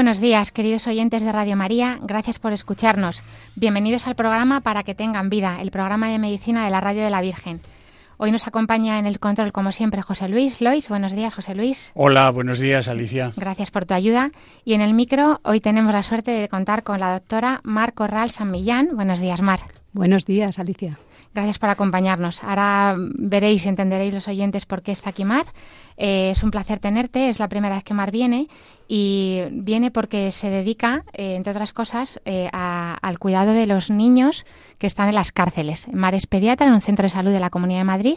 Buenos días, queridos oyentes de Radio María. Gracias por escucharnos. Bienvenidos al programa Para que tengan vida, el programa de medicina de la Radio de la Virgen. Hoy nos acompaña en el control, como siempre, José Luis. Lois, buenos días, José Luis. Hola, buenos días, Alicia. Gracias por tu ayuda. Y en el micro, hoy tenemos la suerte de contar con la doctora Mar Corral San Millán. Buenos días, Mar. Buenos días, Alicia. Gracias por acompañarnos. Ahora veréis, entenderéis los oyentes por qué está aquí Mar. Eh, es un placer tenerte, es la primera vez que Mar viene y viene porque se dedica, eh, entre otras cosas, eh, al cuidado de los niños que están en las cárceles. Mar es pediatra en un centro de salud de la Comunidad de Madrid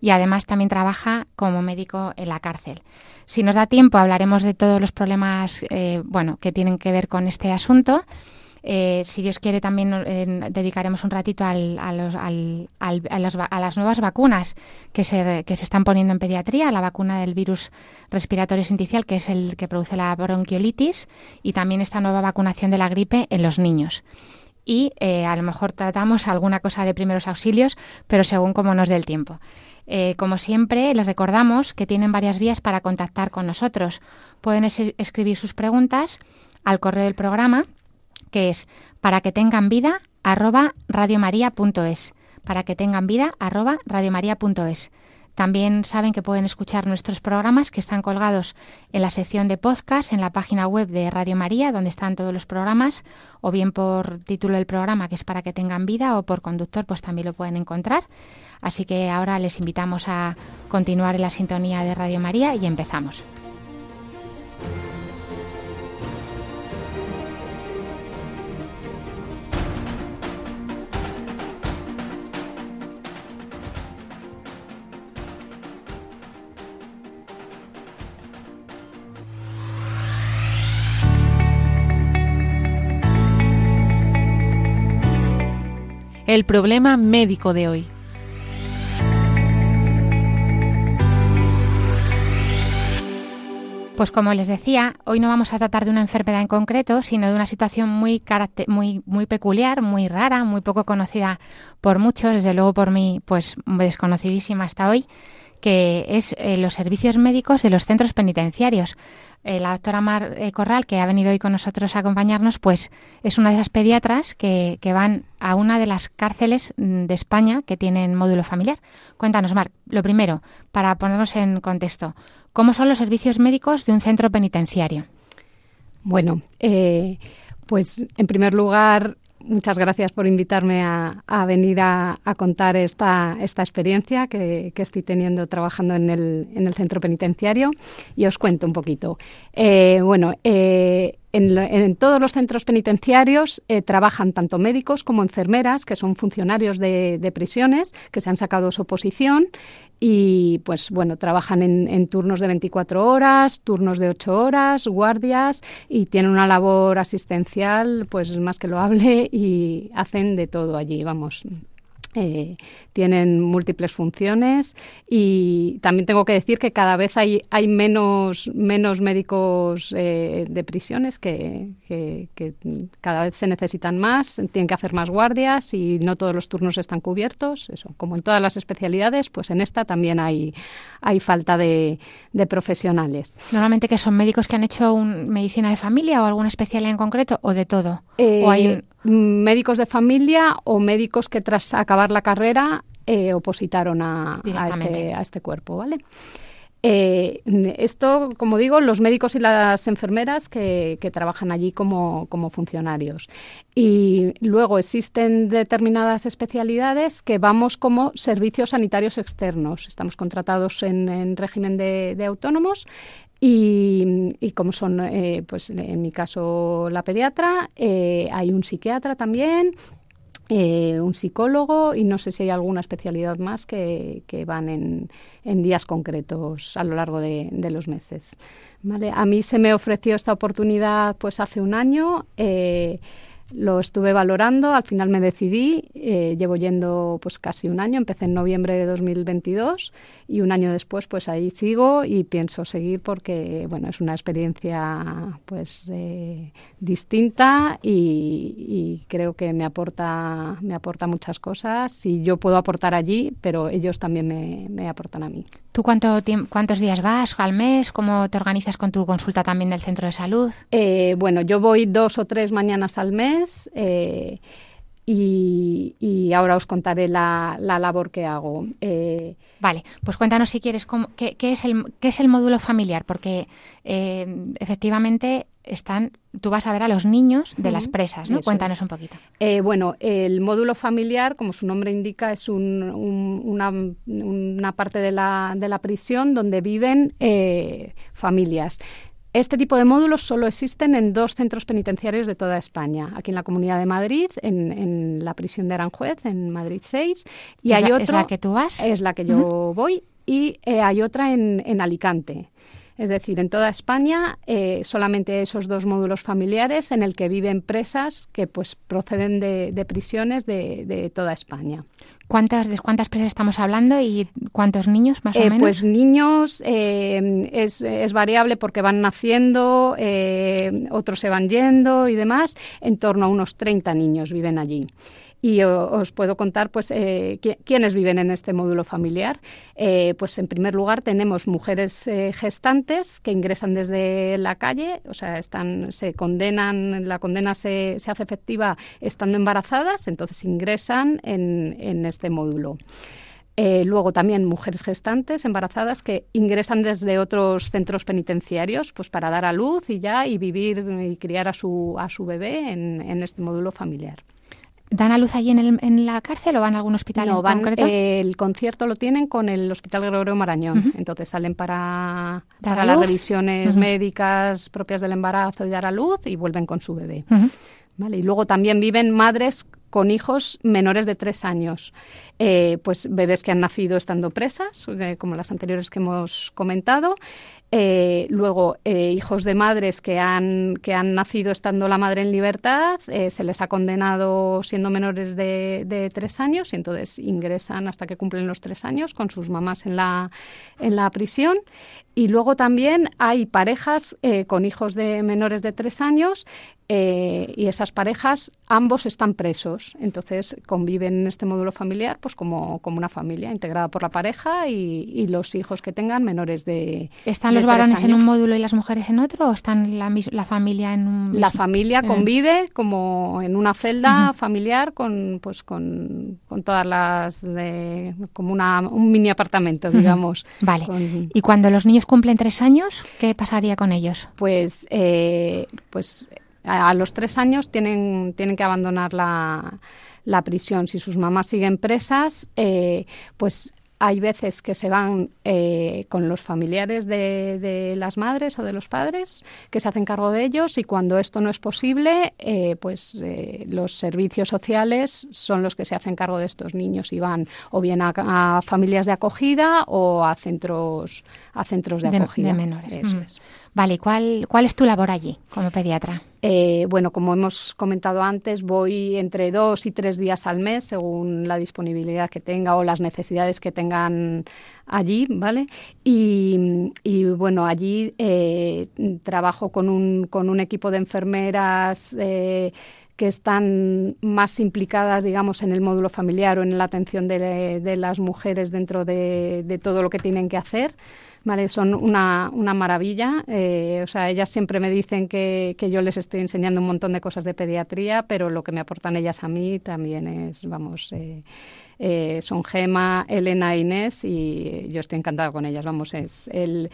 y además también trabaja como médico en la cárcel. Si nos da tiempo hablaremos de todos los problemas bueno, que tienen que ver con este asunto. Eh, si Dios quiere, también eh, dedicaremos un ratito a, las nuevas vacunas que se, que se están poniendo en pediatría, la vacuna del virus respiratorio sinticial, que es el que produce la bronquiolitis, y también esta nueva vacunación de la gripe en los niños y eh, a lo mejor tratamos alguna cosa de primeros auxilios, pero según como nos dé el tiempo. como siempre, les recordamos que tienen varias vías para contactar con nosotros. Pueden escribir sus preguntas al correo del programa que es para que tengan vida arroba radiomaria.es. Para que tengan vida arroba radiomaria.es. También saben que pueden escuchar nuestros programas que están colgados en la sección de podcast en la página web de Radio María, donde están todos los programas, o bien por título del programa, que es para que tengan vida, o por conductor, pues también lo pueden encontrar. Así que ahora les invitamos a continuar en la sintonía de Radio María y empezamos. El problema médico de hoy. Pues como les decía, hoy no vamos a tratar de una enfermedad en concreto, sino de una situación muy, muy, muy peculiar, muy rara, muy poco conocida por muchos, desde luego por mí, pues desconocidísima hasta hoy, que es eh, los servicios médicos de los centros penitenciarios. Eh, la doctora Mar eh, Corral, que ha venido hoy con nosotros a acompañarnos, pues es una de esas pediatras que, van a una de las cárceles mm, de España que tienen módulo familiar. Cuéntanos, Mar, lo primero, para ponernos en contexto, ¿cómo son los servicios médicos de un centro penitenciario? Bueno, pues en primer lugar muchas gracias por invitarme a, venir a, contar esta, esta experiencia que, estoy teniendo trabajando en el, en centro penitenciario y os cuento un poquito. Eh, bueno, eh, en, todos los centros penitenciarios eh, trabajan tanto médicos como enfermeras, que son funcionarios de, prisiones, que se han sacado su oposición y, pues bueno, trabajan en, turnos de 24 horas, turnos de 8 horas, guardias y tienen una labor asistencial, pues más que loable y hacen de todo allí, vamos, eh, tienen múltiples funciones y también tengo que decir que cada vez hay, hay menos, menos médicos eh, de prisiones que, cada vez se necesitan más, tienen que hacer más guardias y no todos los turnos están cubiertos. Eso, como en todas las especialidades, pues en esta también hay, hay falta de, profesionales. Normalmente que son médicos que han hecho un, medicina de familia o alguna especialidad en concreto o de todo. ¿O hay eh, médicos de familia o médicos que tras acabar la carrera eh, opositaron a, este, a, este, cuerpo, ¿vale? Eh, esto, como digo, los médicos y las enfermeras que, trabajan allí como, funcionarios. Y luego existen determinadas especialidades que vamos como servicios sanitarios externos. Estamos contratados en, régimen de, autónomos Y, como son, eh, pues en mi caso, la pediatra, eh, hay un psiquiatra también, eh, un psicólogo y no sé si hay alguna especialidad más que, van en, días concretos a lo largo de, los meses. ¿vale? A mí se me ofreció esta oportunidad pues hace un año. Lo estuve valorando, al final me decidí, eh, llevo yendo pues casi un año, empecé en noviembre de 2022 y un año después pues ahí sigo y pienso seguir porque bueno es una experiencia pues eh, distinta y, creo que me aporta me aporta muchas cosas y yo puedo aportar allí, pero ellos también me, aportan a mí. ¿Tú cuánto cuántos días vas al mes? ¿Cómo te organizas con tu consulta también del centro de salud? Eh, bueno, yo voy dos o tres mañanas al mes eh, y, ahora os contaré la, labor que hago. Eh, vale, pues cuéntanos si quieres qué, es el, qué es el módulo familiar, porque eh, efectivamente están, tú vas a ver a los niños de las presas, ¿no? Cuéntanos un poquito. bueno, el módulo familiar, como su nombre indica, es una, una, parte de la, de la prisión donde viven familias. Este tipo de módulos solo existen en dos centros penitenciarios de toda España, aquí en la Comunidad de Madrid, en, la prisión de Aranjuez, en Madrid 6, y hay otra ¿Es la que tú vas? Es la que yo voy, y eh, hay otra en, en Alicante. Es decir, en toda España eh, solamente esos dos módulos familiares en el que viven presas que pues proceden de, prisiones de, toda España. ¿Cuántas, ¿De cuántas presas estamos hablando y cuántos niños más o eh, menos? Pues niños eh, es, es, variable porque van naciendo, otros se van yendo y demás. En torno a unos 30 niños viven allí y os puedo contar pues eh, quiénes viven en este módulo familiar. Eh, pues en primer lugar tenemos mujeres eh, gestantes que ingresan desde la calle, o sea, están, se condenan, la condena se, se hace efectiva estando embarazadas, entonces ingresan en, en este módulo. luego también mujeres gestantes, embarazadas, que ingresan desde otros centros penitenciarios pues para dar a luz y ya y vivir y criar a su, a su bebé en, en este módulo familiar. ¿Dan a luz allí en, el, en la cárcel o van a algún hospital no, van, el concierto lo tienen con el Hospital Gregorio Marañón. Entonces salen para, para las revisiones médicas propias del embarazo y dar a luz y vuelven con su bebé. ¿Vale? Y luego también viven madres con hijos menores de tres años. Eh, pues bebés que han nacido estando presas, eh, como las anteriores que hemos comentado. Eh, luego, hijos de madres que han, que han nacido estando la madre en libertad, se les ha condenado siendo menores de, de, tres años y entonces ingresan hasta que cumplen los tres años con sus mamás en la, en la prisión. Y luego también hay parejas con hijos de menores de tres años y esas parejas, ambos están presos, entonces conviven en este módulo familiar pues como, como una familia integrada por la pareja y, los hijos que tengan menores de ¿Están los varones en un módulo y las mujeres en otro o están la, la familia en un La familia convive como en una celda familiar con pues con, con todas las como una, un mini apartamento, digamos. Vale. ¿Y cuando los niños cumplen tres años, qué pasaría con ellos? Pues eh, pues a, los tres años tienen, tienen que abandonar la, la prisión. Si sus mamás siguen presas, eh, pues hay veces que se van eh, con los familiares de, las madres o de los padres que se hacen cargo de ellos y cuando esto no es posible, eh, pues los servicios sociales son los que se hacen cargo de estos niños y van o bien a, familias de acogida o a centros a centros de, acogida. De menores. Eso es. Vale, ¿cuál, ¿cuál es tu labor allí como pediatra? Eh, bueno, como hemos comentado antes, voy entre dos y tres días al mes según la disponibilidad que tenga o las necesidades que tengan allí, ¿vale? Y, bueno, allí eh, trabajo con un, con un equipo de enfermeras. Eh, que están más implicadas, digamos, en el módulo familiar o en la atención de, las mujeres dentro de todo lo que tienen que hacer. ¿Vale? Son una, una maravilla. Eh, o sea, ellas siempre me dicen que, que, yo les estoy enseñando un montón de cosas de pediatría, pero lo que me aportan ellas a mí también es, vamos, eh, eh, son Gema, Elena e Inés y yo estoy encantada con ellas. Vamos, es el,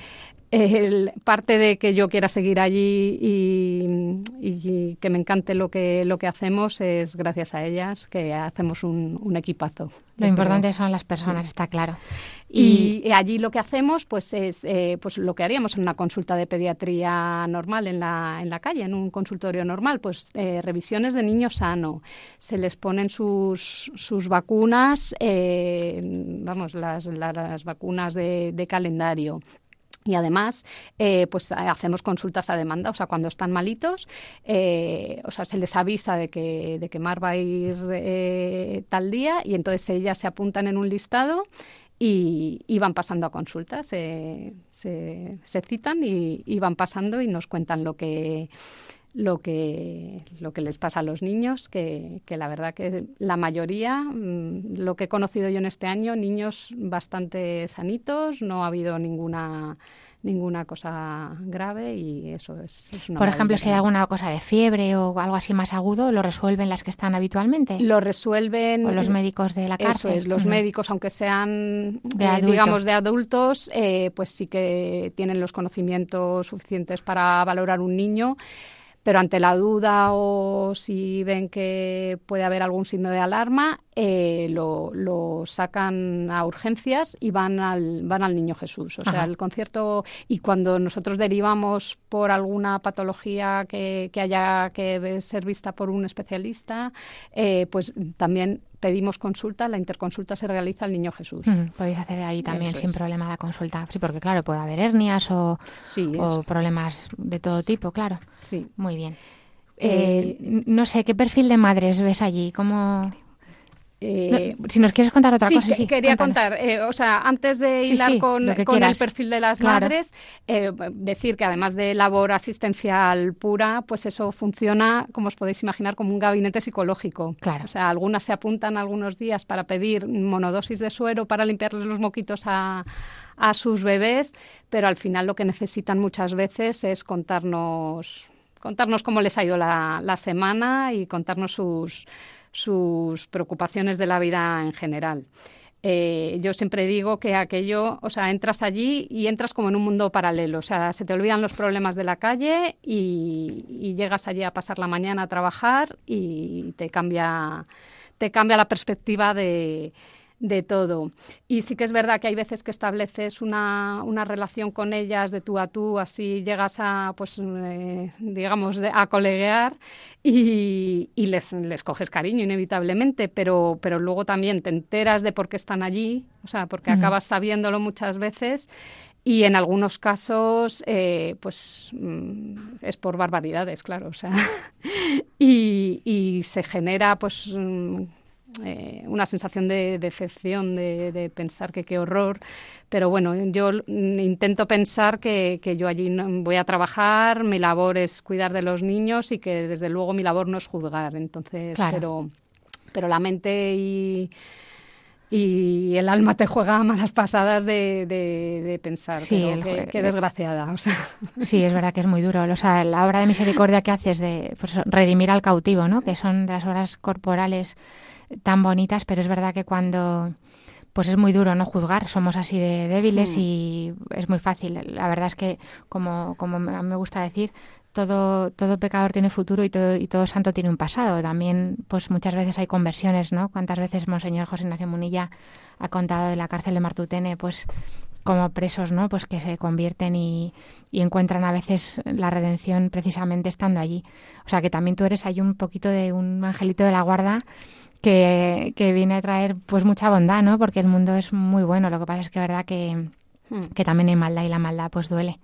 el, parte de que yo quiera seguir allí y, y, que me encante lo que, lo que hacemos es gracias a ellas, que hacemos un, un equipazo. Lo importante son las personas, está claro. Y, allí lo que hacemos pues es eh, pues lo que haríamos en una consulta de pediatría normal en la, en la calle, en un consultorio normal, pues eh, revisiones de niño sano. Se les ponen sus, sus vacunas, eh, vamos, las, las, vacunas de, de calendario. Y además, eh, pues hacemos consultas a demanda, o sea, cuando están malitos, eh, o sea, se les avisa de que, de que Mar va a ir eh, tal día y entonces ellas se apuntan en un listado y, van pasando a consultas, se, se, citan y, y, van pasando y nos cuentan lo que lo que, lo que les pasa a los niños, que, que la verdad que la mayoría, mm, lo que he conocido yo en este año, niños bastante sanitos, no ha habido ninguna ninguna cosa grave y eso es, Por ejemplo, si hay alguna cosa de fiebre o algo así más agudo, ¿lo resuelven las que están habitualmente? Lo resuelven... ¿O los médicos de la cárcel? Eso es, los médicos, aunque sean, eh, digamos, de adultos, eh, pues sí que tienen los conocimientos suficientes para valorar un niño pero ante la duda o si ven que puede haber algún signo de alarma, eh, lo, lo, sacan a urgencias y van al, van al Niño Jesús. O sea, el concierto, y cuando nosotros derivamos por alguna patología que, que haya que ser vista por un especialista, eh, pues también pedimos consulta, la interconsulta se realiza al Niño Jesús. podéis hacer ahí también sin problema la consulta. Sí, porque claro, puede haber hernias o, o problemas de todo tipo, claro. Sí. Muy bien. Eh, no sé, ¿qué perfil de madres ves allí? ¿Cómo, eh, si nos quieres contar otra cosa, sí. quería contar, eh, o sea, antes de hilar con, el perfil de las madres, eh, decir que además de labor asistencial pura, pues eso funciona, como os podéis imaginar, como un gabinete psicológico. Claro. O sea, algunas se apuntan algunos días para pedir monodosis de suero para limpiarles los moquitos a, a sus bebés, pero al final lo que necesitan muchas veces es contarnos contarnos cómo les ha ido la, la semana y contarnos sus, sus preocupaciones de la vida en general. Eh, yo siempre digo que aquello, o sea, entras allí y entras como en un mundo paralelo, o sea, se te olvidan los problemas de la calle y, llegas allí a pasar la mañana a trabajar y te cambia, te cambia la perspectiva de, de todo. Y sí que es verdad que hay veces que estableces una, una relación con ellas de tú a tú, así llegas a, pues, eh, digamos, a coleguear y, y les, les, coges cariño inevitablemente, pero, pero luego también te enteras de por qué están allí, o sea, porque acabas sabiéndolo muchas veces y en algunos casos, eh, pues mm, es por barbaridades, claro, o sea, y, y se genera, pues mm, eh, una sensación de decepción, de, pensar que qué horror. Pero bueno, yo intento pensar que, yo allí voy a trabajar, mi labor es cuidar de los niños y que desde luego mi labor no es juzgar. Entonces, pero, pero la mente y y el alma te juega malas pasadas de, de, pensar sí, qué, desgraciada. Sí, es verdad que es muy duro. O sea, la obra de misericordia que haces de pues, redimir al cautivo, ¿no? que son de las obras corporales tan bonitas, pero es verdad que cuando pues es muy duro no juzgar, somos así de débiles hmm. y es muy fácil. La verdad es que, como, como me gusta decir, todo, todo pecador tiene futuro y todo, y todo santo tiene un pasado. También, pues muchas veces hay conversiones, ¿no? Cuántas veces Monseñor José Ignacio Munilla ha contado de la cárcel de Martutene, pues como presos, ¿no? Pues que se convierten y, y, encuentran a veces la redención precisamente estando allí. O sea que también tú eres ahí un poquito de un angelito de la guarda que, viene a traer pues mucha bondad, ¿no? Porque el mundo es muy bueno. Lo que pasa es que es verdad que, hmm. que también hay maldad y la maldad pues duele.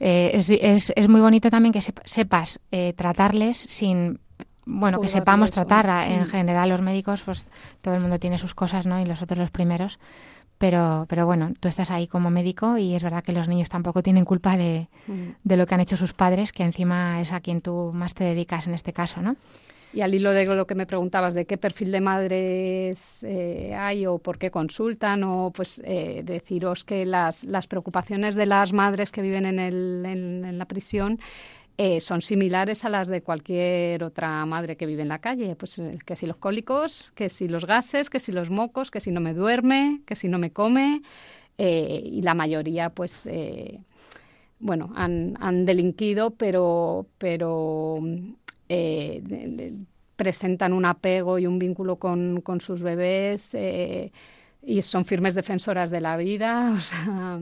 Eh, es, es, es, muy bonito también que sepas eh, tratarles sin bueno, que sepamos tratar en hmm. general los médicos, pues todo el mundo tiene sus cosas, ¿no? Y los otros los primeros. Pero, pero bueno, tú estás ahí como médico y es verdad que los niños tampoco tienen culpa de, hmm. de lo que han hecho sus padres, que encima es a quien tú más te dedicas en este caso, ¿no? Y al hilo de lo que me preguntabas de qué perfil de madres eh, hay o por qué consultan, o pues eh, deciros que las, las preocupaciones de las madres que viven en, el, en, la prisión eh, son similares a las de cualquier otra madre que vive en la calle. Pues que si los cólicos, que si los gases, que si los mocos, que si no me duerme, que si no me come. y la mayoría, pues, bueno, han, han delinquido, pero, pero eh, presentan un apego y un vínculo con, con sus bebés y son firmes defensoras de la vida. O sea,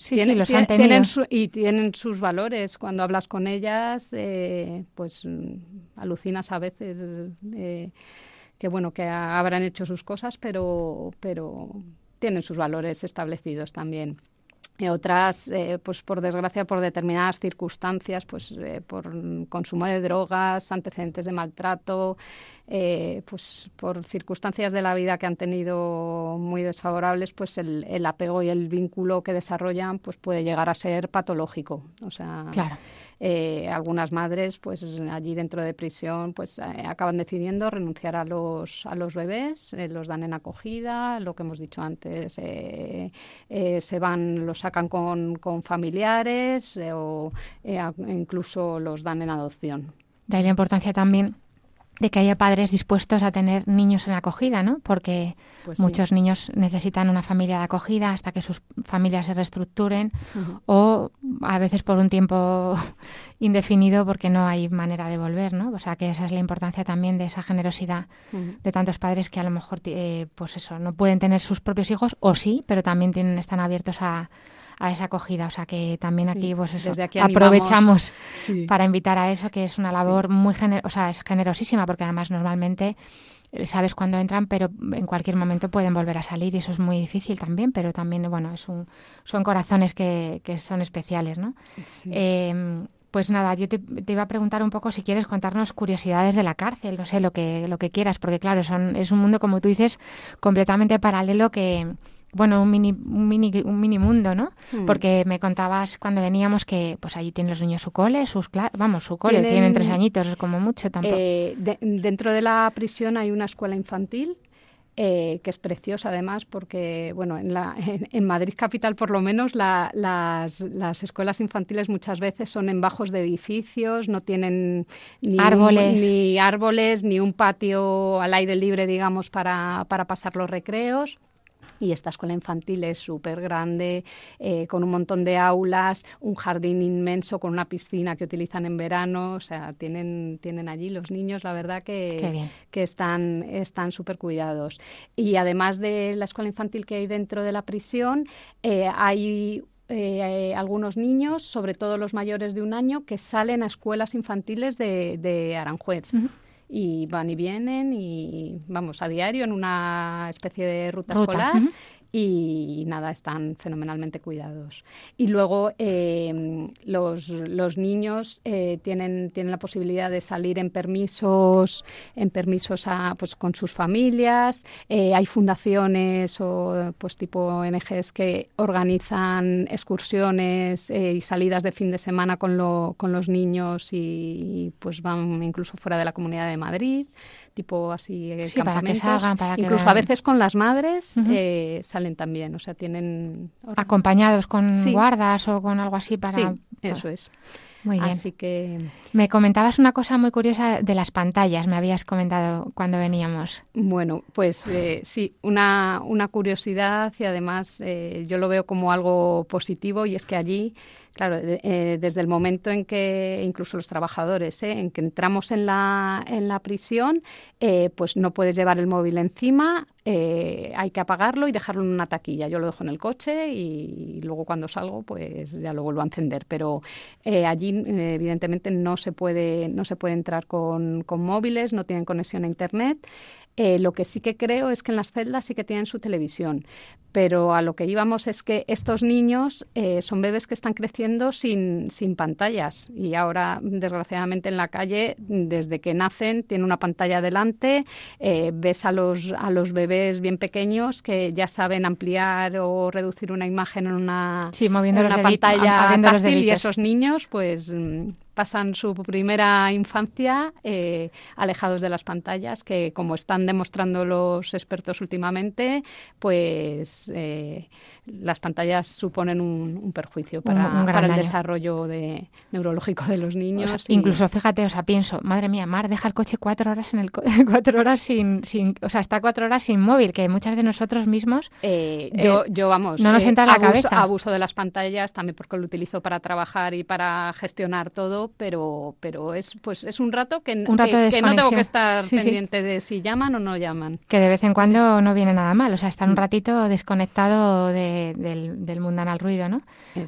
Sí, tienen, sí, los han tienen y tienen sus valores. Cuando hablas con ellas, pues mm, alucinas a veces que bueno que habrán hecho sus cosas, pero pero tienen sus valores establecidos también. Otras, eh, pues por desgracia, por determinadas circunstancias, pues eh, por consumo de drogas, antecedentes de maltrato, eh, pues por circunstancias de la vida que han tenido muy desfavorables, pues el, el, apego y el vínculo que desarrollan, pues puede llegar a ser patológico. O sea, claro. Eh, algunas madres, pues allí dentro de prisión, pues eh, acaban decidiendo renunciar a los, a los bebés, eh, los dan en acogida, lo que hemos dicho antes, se van, los sacan con, con familiares o incluso los dan en adopción. De ahí la importancia también de que haya padres dispuestos a tener niños en acogida, ¿no? Porque pues muchos niños necesitan una familia de acogida hasta que sus familias se reestructuren o a veces por un tiempo indefinido porque no hay manera de volver, ¿no? O sea, que esa es la importancia también de esa generosidad de tantos padres que a lo mejor, eh, pues eso, no pueden tener sus propios hijos o sí, pero también tienen, están abiertos a, a esa acogida. O sea que también aquí, pues eso, aprovechamos para invitar a eso, que es una labor muy o sea, es generosísima, porque además normalmente eh, sabes cuándo entran, pero en cualquier momento pueden volver a salir y eso es muy difícil también, pero también, bueno, es un, son corazones que, que son especiales, ¿no? Eh, pues nada, yo te, te, iba a preguntar un poco si quieres contarnos curiosidades de la cárcel, no sé, lo que, lo que quieras, porque claro, son, es un mundo, como tú dices, completamente paralelo que, bueno, un mini, un mini, un mini mundo, ¿no? Hmm. Porque me contabas cuando veníamos que pues allí tienen los niños su cole, sus vamos, su cole, tienen, tres añitos, como mucho tampoco. Eh, dentro de la prisión hay una escuela infantil eh, que es preciosa además porque, bueno, en, la, en, Madrid capital por lo menos las, las, escuelas infantiles muchas veces son en bajos de edificios, no tienen ni árboles, ni, árboles, ni un patio al aire libre, digamos, para, para pasar los recreos. Y esta escuela infantil es súper grande, eh, con un montón de aulas, un jardín inmenso con una piscina que utilizan en verano. O sea, tienen, tienen allí los niños, la verdad que, que están están súper cuidados. Y además de la escuela infantil que hay dentro de la prisión, eh, hay eh, algunos niños, sobre todo los mayores de un año, que salen a escuelas infantiles de, de Aranjuez y van y vienen y vamos a diario en una especie de ruta, escolar y nada, están fenomenalmente cuidados. Y luego eh, los, los, niños eh, tienen, tienen la posibilidad de salir en permisos, en permisos a, pues, con sus familias. Eh, hay fundaciones o pues tipo ONGs que organizan excursiones y salidas de fin de semana con, lo, con los niños y pues van incluso fuera de la Comunidad de Madrid tipo así eh, para que salgan, para que incluso a veces con las madres eh, salen también, o sea, tienen acompañados con guardas o con algo así para sí, eso es. Muy bien. Así que me comentabas una cosa muy curiosa de las pantallas, me habías comentado cuando veníamos. Bueno, pues eh, sí, una, una curiosidad y además yo lo veo como algo positivo y es que allí Claro, eh, desde el momento en que, incluso los trabajadores, eh, en que entramos en la, en la prisión, eh, pues no puedes llevar el móvil encima, hay que apagarlo y dejarlo en una taquilla. Yo lo dejo en el coche y, luego cuando salgo, pues ya lo vuelvo a encender. Pero allí, evidentemente, no se puede, no se puede entrar con, con móviles, no tienen conexión a Internet. Eh, lo que sí que creo es que en las celdas sí que tienen su televisión, pero a lo que íbamos es que estos niños eh, son bebés que están creciendo sin, sin pantallas y ahora, desgraciadamente, en la calle, desde que nacen, tiene una pantalla delante, eh, ves a los, a los bebés bien pequeños que ya saben ampliar o reducir una imagen en una, sí, una pantalla táctil y esos niños, pues pasan su primera infancia eh, alejados de las pantallas, que como están demostrando los expertos últimamente, pues eh, las pantallas suponen un, perjuicio para, el desarrollo de, neurológico de los niños. Incluso, fíjate, o sea, pienso, madre mía, Mar deja el coche cuatro horas en el cuatro horas sin, sin, o sea, está cuatro horas sin móvil, que muchas de nosotros mismos. Eh, yo, yo, vamos. No nos entra en la cabeza. Abuso de las pantallas también porque lo utilizo para trabajar y para gestionar todo rato, pero, pero es, pues, es un rato que, un rato que, no tengo que estar pendiente de si llaman o no llaman. Que de vez en cuando no viene nada mal, o sea, estar un mm. ratito desconectado del, del mundanal ruido, ¿no?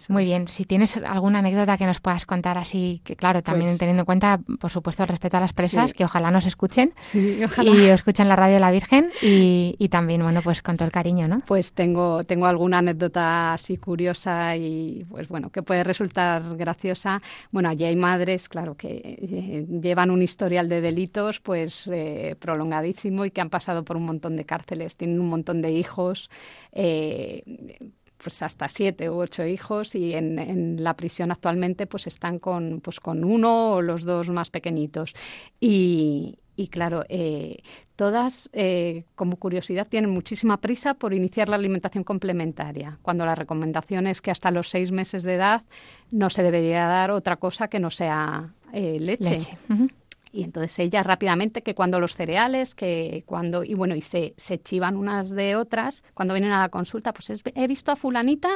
Muy bien. Si tienes alguna anécdota que nos puedas contar así, que claro, también pues teniendo en cuenta, por supuesto, el respeto a las presas, que ojalá nos escuchen sí, y escuchen la radio de la Virgen y, y, también, bueno, pues con todo el cariño, ¿no? Pues tengo, tengo alguna anécdota así curiosa y, pues bueno, que puede resultar graciosa. Bueno, allí hay madres, claro, que eh, llevan un historial de delitos, pues eh, prolongadísimo y que han pasado por un montón de cárceles, tienen un montón de hijos. Eh, pues hasta siete u ocho hijos y en, la prisión actualmente pues están con, pues con uno o los dos más pequeñitos. Y, claro, eh, todas, eh, como curiosidad, tienen muchísima prisa por iniciar la alimentación complementaria, cuando la recomendación es que hasta los seis meses de edad no se debería dar otra cosa que no sea eh, leche. Y entonces ellas rápidamente que cuando los cereales, que cuando, y bueno, y se, se chivan unas de otras, cuando vienen a la consulta, pues he visto a fulanita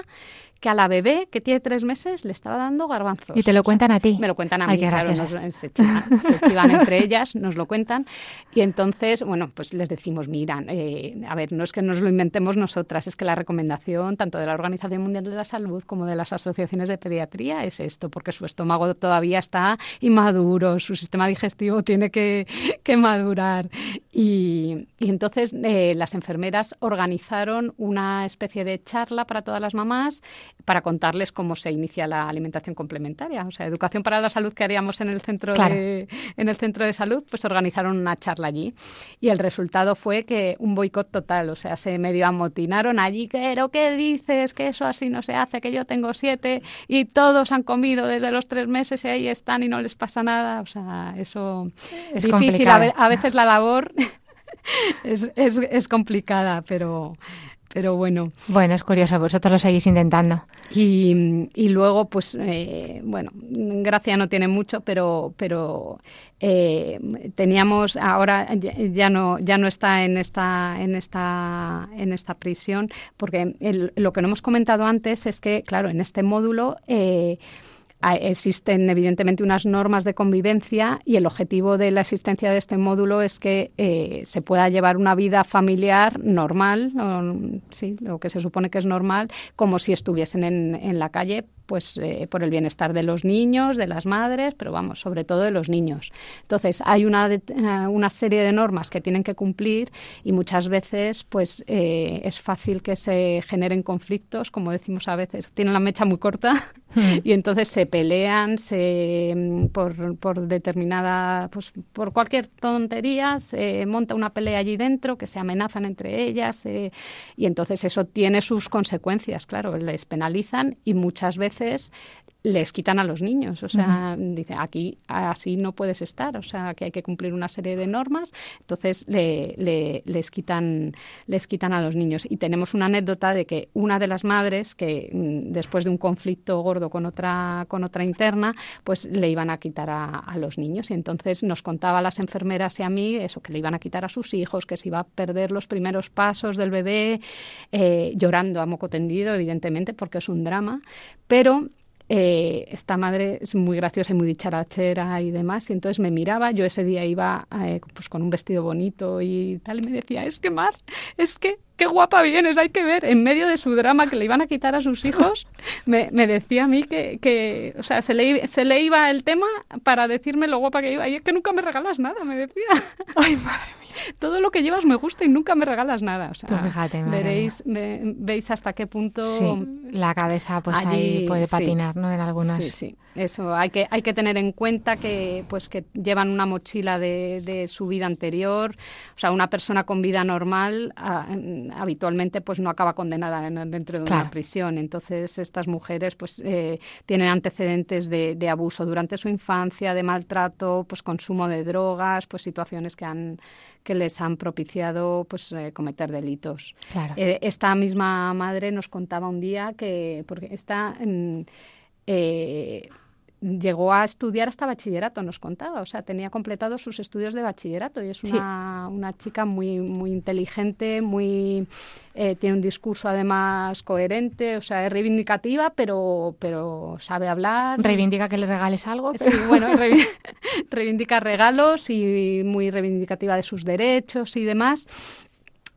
que a la bebé que tiene tres meses le estaba dando garbanzos. Y te lo cuentan a ti. Me lo cuentan a mí, claro, se, chivan, entre ellas, nos lo cuentan. Y entonces, bueno, pues les decimos, mira, eh, a ver, no es que nos lo inventemos nosotras, es que la recomendación tanto de la Organización Mundial de la Salud como de las asociaciones de pediatría es esto, porque su estómago todavía está inmaduro, su sistema digestivo tiene que, madurar. Y, entonces eh, las enfermeras organizaron una especie de charla para todas las mamás para contarles cómo se inicia la alimentación complementaria. O sea, educación para la salud que haríamos en el centro de, en el centro de salud, pues organizaron una charla allí. Y el resultado fue que un boicot total, o sea, se medio amotinaron allí, pero ¿qué dices? Que eso así no se hace, que yo tengo siete y todos han comido desde los tres meses y ahí están y no les pasa nada. O sea, eso es difícil. A, veces la labor es, es, es complicada, pero pero bueno. Bueno, es curioso, vosotros lo seguís intentando. Y, y luego, pues, eh, bueno, gracia no tiene mucho, pero, pero eh, teníamos, ahora ya, no, ya no está en esta, en esta, en esta prisión, porque lo que no hemos comentado antes es que, claro, en este módulo... Eh, existen evidentemente unas normas de convivencia y el objetivo de la existencia de este módulo es que eh, se pueda llevar una vida familiar normal, sí, lo que se supone que es normal, como si estuviesen en, en la calle, pues eh, por el bienestar de los niños, de las madres, pero vamos, sobre todo de los niños. Entonces, hay una, eh, una serie de normas que tienen que cumplir y muchas veces pues eh, es fácil que se generen conflictos, como decimos a veces, tienen la mecha muy corta hmm. y entonces se pelean se, mm, por, por determinada, pues por cualquier tontería, se monta una pelea allí dentro, que se amenazan entre ellas y entonces eso tiene sus consecuencias, claro, les penalizan y muchas veces veces les quitan a los niños. O sea, dice, aquí así no puedes estar. O sea, que hay que cumplir una serie de normas. Entonces le, les, quitan, les quitan a los niños. Y tenemos una anécdota de que una de las madres, que mm, después de un conflicto gordo con otra, con otra interna, pues le iban a quitar a, los niños. Y entonces nos contaba a las enfermeras y a mí eso, que le iban a quitar a sus hijos, que se iba a perder los primeros pasos del bebé, eh, llorando a moco tendido, evidentemente, porque es un drama. Pero eh, esta madre es muy graciosa y muy dicharachera y demás, y entonces me miraba, yo ese día iba eh, pues con un vestido bonito y tal, y me decía, es que Mar, es que qué guapa vienes, hay que ver, en medio de su drama que le iban a quitar a sus hijos, me, decía a mí que, que, o sea, se le, se le iba el tema para decirme lo guapa que iba, y es que nunca me regalas nada, me decía. Ay, madre mía todo lo que llevas me gusta y nunca me regalas nada. O sea, veréis, veis hasta qué punto la cabeza pues ahí puede patinar, ¿no? En algunas. Sí, sí. Eso hay que hay que tener en cuenta que pues que llevan una mochila de, su vida anterior. O sea, una persona con vida normal habitualmente pues no acaba condenada dentro de una prisión. Entonces estas mujeres pues eh, tienen antecedentes de, de abuso durante su infancia, de maltrato, pues consumo de drogas, pues situaciones que han que les han propiciado pues eh, cometer delitos. Eh, esta misma madre nos contaba un día que porque está eh, llegó a estudiar hasta bachillerato, nos contaba, o sea, tenía completado sus estudios de bachillerato y es una, una chica muy, muy inteligente, muy eh, tiene un discurso además coherente, o sea, es reivindicativa, pero, pero sabe hablar. ¿Reivindica que le regales algo? Sí, bueno, reivindica regalos y muy reivindicativa de sus derechos y demás.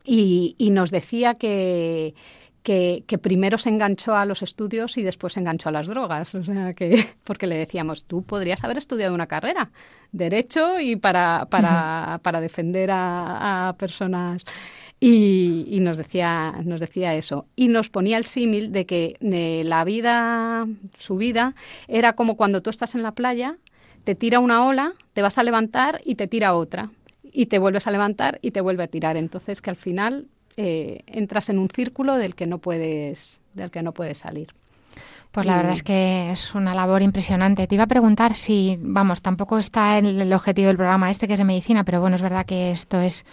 y, y nos decía que que, primero se enganchó a los estudios y después se enganchó a las drogas. O sea, que, porque le decíamos, tú podrías haber estudiado una carrera, derecho y para, para, para defender a, personas. Y, nos decía nos decía eso y nos ponía el símil de que de la vida su vida era como cuando tú estás en la playa te tira una ola te vas a levantar y te tira otra y te vuelves a levantar y te vuelve a tirar entonces que al final eh, entras en un círculo del que no puedes, del que no puedes salir. Pues la verdad es que es una labor impresionante. Te iba a preguntar si, vamos, tampoco está en el objetivo del programa este que es de medicina, pero bueno, es verdad que esto es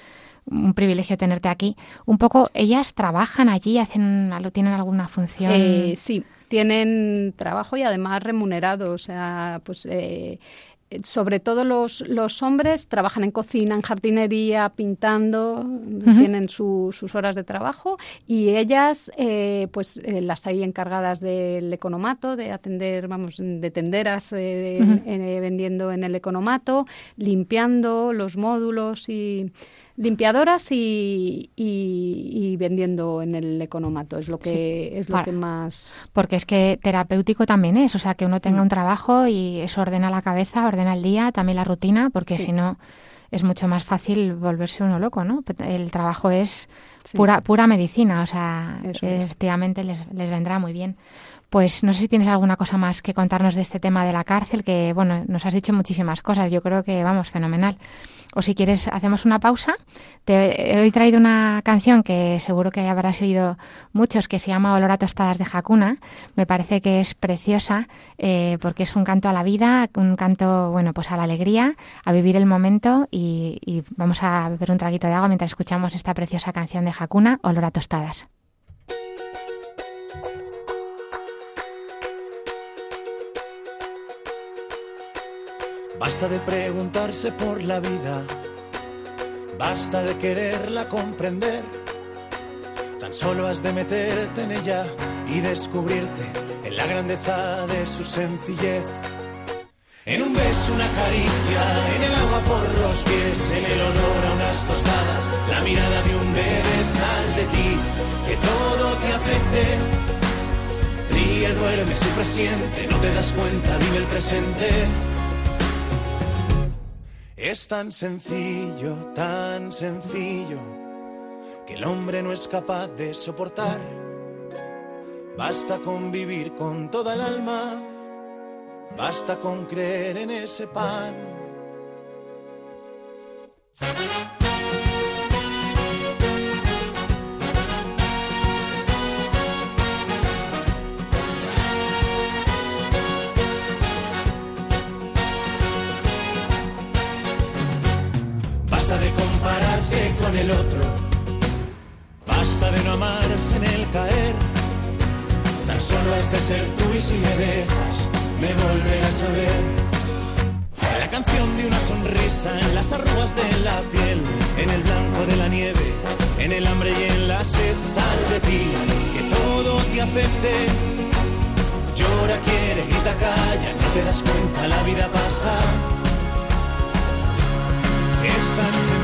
un privilegio tenerte aquí. Un poco, ellas trabajan allí, hacen, tienen alguna función. Eh, sí, tienen trabajo y además remunerado. O sea, pues eh, sobre todo los, los, hombres trabajan en cocina, en jardinería, pintando, tienen sus horas de trabajo y ellas eh, pues eh, las hay encargadas del economato, de atender, vamos, de tenderas eh, vendiendo en el economato, limpiando los módulos y limpiadoras y, y, vendiendo en el economato. Es lo que es lo que más porque es que terapéutico también es o sea que uno tenga un mm. trabajo y eso ordena la cabeza ordena el día también la rutina porque si no es mucho más fácil volverse uno loco no el trabajo es pura pura medicina o sea efectivamente les, les vendrá muy bien pues no sé si tienes alguna cosa más que contarnos de este tema de la cárcel, que bueno, nos has dicho muchísimas cosas, yo creo que vamos, fenomenal. O si quieres, hacemos una pausa. Te he traído una canción que seguro que habrás oído muchos, que se llama Olor a tostadas de Jacuna. Me parece que es preciosa eh, porque es un canto a la vida, un canto, bueno, pues a la alegría, a vivir el momento y, y vamos a beber un traguito de agua mientras escuchamos esta preciosa canción de Jacuna, Olor a tostadas. Basta de preguntarse por la vida, basta de quererla comprender. Tan solo has de meterte en ella y descubrirte en la grandeza de su sencillez. En un beso, una caricia, en el agua por los pies, en el olor a unas tostadas, la mirada de un bebé, sal de ti, que todo te afecte. Ríe, duerme, siempre siente, no te das cuenta, vive el presente. Es tan sencillo, tan sencillo, que el hombre no es capaz de soportar. Basta con vivir con toda el alma, basta con creer en ese pan. El otro. Basta de no amarse en el caer. Tan solo has de ser tú y si me dejas, me volverás a ver. La canción de una sonrisa en las arrugas de la piel, en el blanco de la nieve, en el hambre y en la sed. Sal de ti, que todo te afecte. Llora, quiere, grita, calla, no te das cuenta, la vida pasa. Es tan sencillo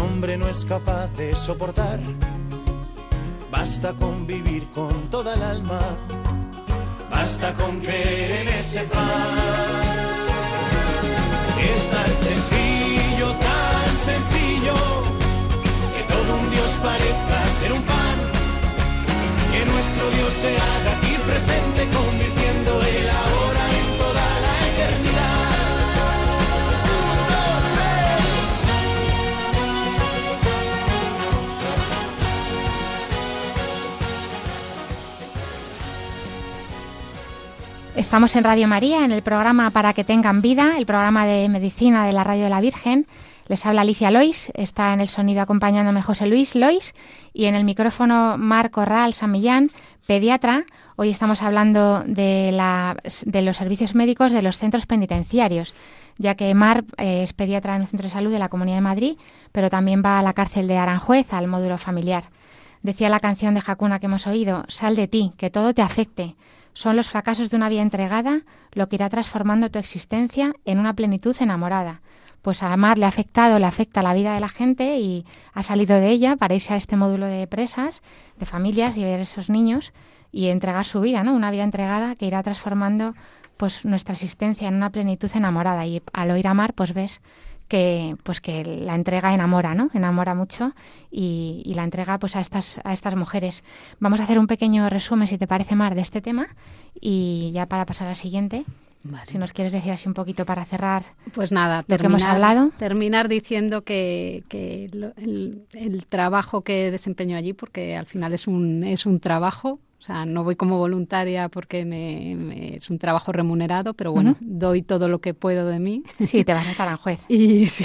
hombre no es capaz de soportar. Basta con vivir con toda el alma, basta con creer en ese pan. Es tan sencillo, tan sencillo, que todo un Dios parezca ser un pan, que nuestro Dios se haga aquí presente, convirtiendo el ahora Estamos en Radio María, en el programa Para que tengan vida, el programa de medicina de la Radio de la Virgen. Les habla Alicia Lois, está en el sonido acompañándome José Luis Lois y en el micrófono Marco Corral Samillán, pediatra. Hoy estamos hablando de, la, de los servicios médicos de los centros penitenciarios, ya que Mar eh, es pediatra en el Centro de Salud de la Comunidad de Madrid, pero también va a la cárcel de Aranjuez, al módulo familiar. Decía la canción de Hakuna que hemos oído, sal de ti, que todo te afecte. Son los fracasos de una vida entregada lo que irá transformando tu existencia en una plenitud enamorada pues a Mar le ha afectado, le afecta la vida de la gente y ha salido de ella para irse a este módulo de presas, de familias y ver esos niños y entregar su vida, ¿no? Una vida entregada que irá transformando pues nuestra existencia en una plenitud enamorada y al oír a Mar pues ves que pues que la entrega enamora, ¿no? Enamora mucho y, y, la entrega pues a estas a estas mujeres. Vamos a hacer un pequeño resumen, si te parece, Mar, de este tema y ya para pasar al siguiente. Si nos quieres decir así un poquito para cerrar. Pues nada, lo que hemos hablado. Terminar diciendo que, el, el, trabajo que desempeño allí, porque al final es un, es un trabajo, o sea, no voy como voluntaria porque me, es un trabajo remunerado, pero bueno, doy todo lo que puedo de mí. Sí, te vas a Aranjuez. y sí,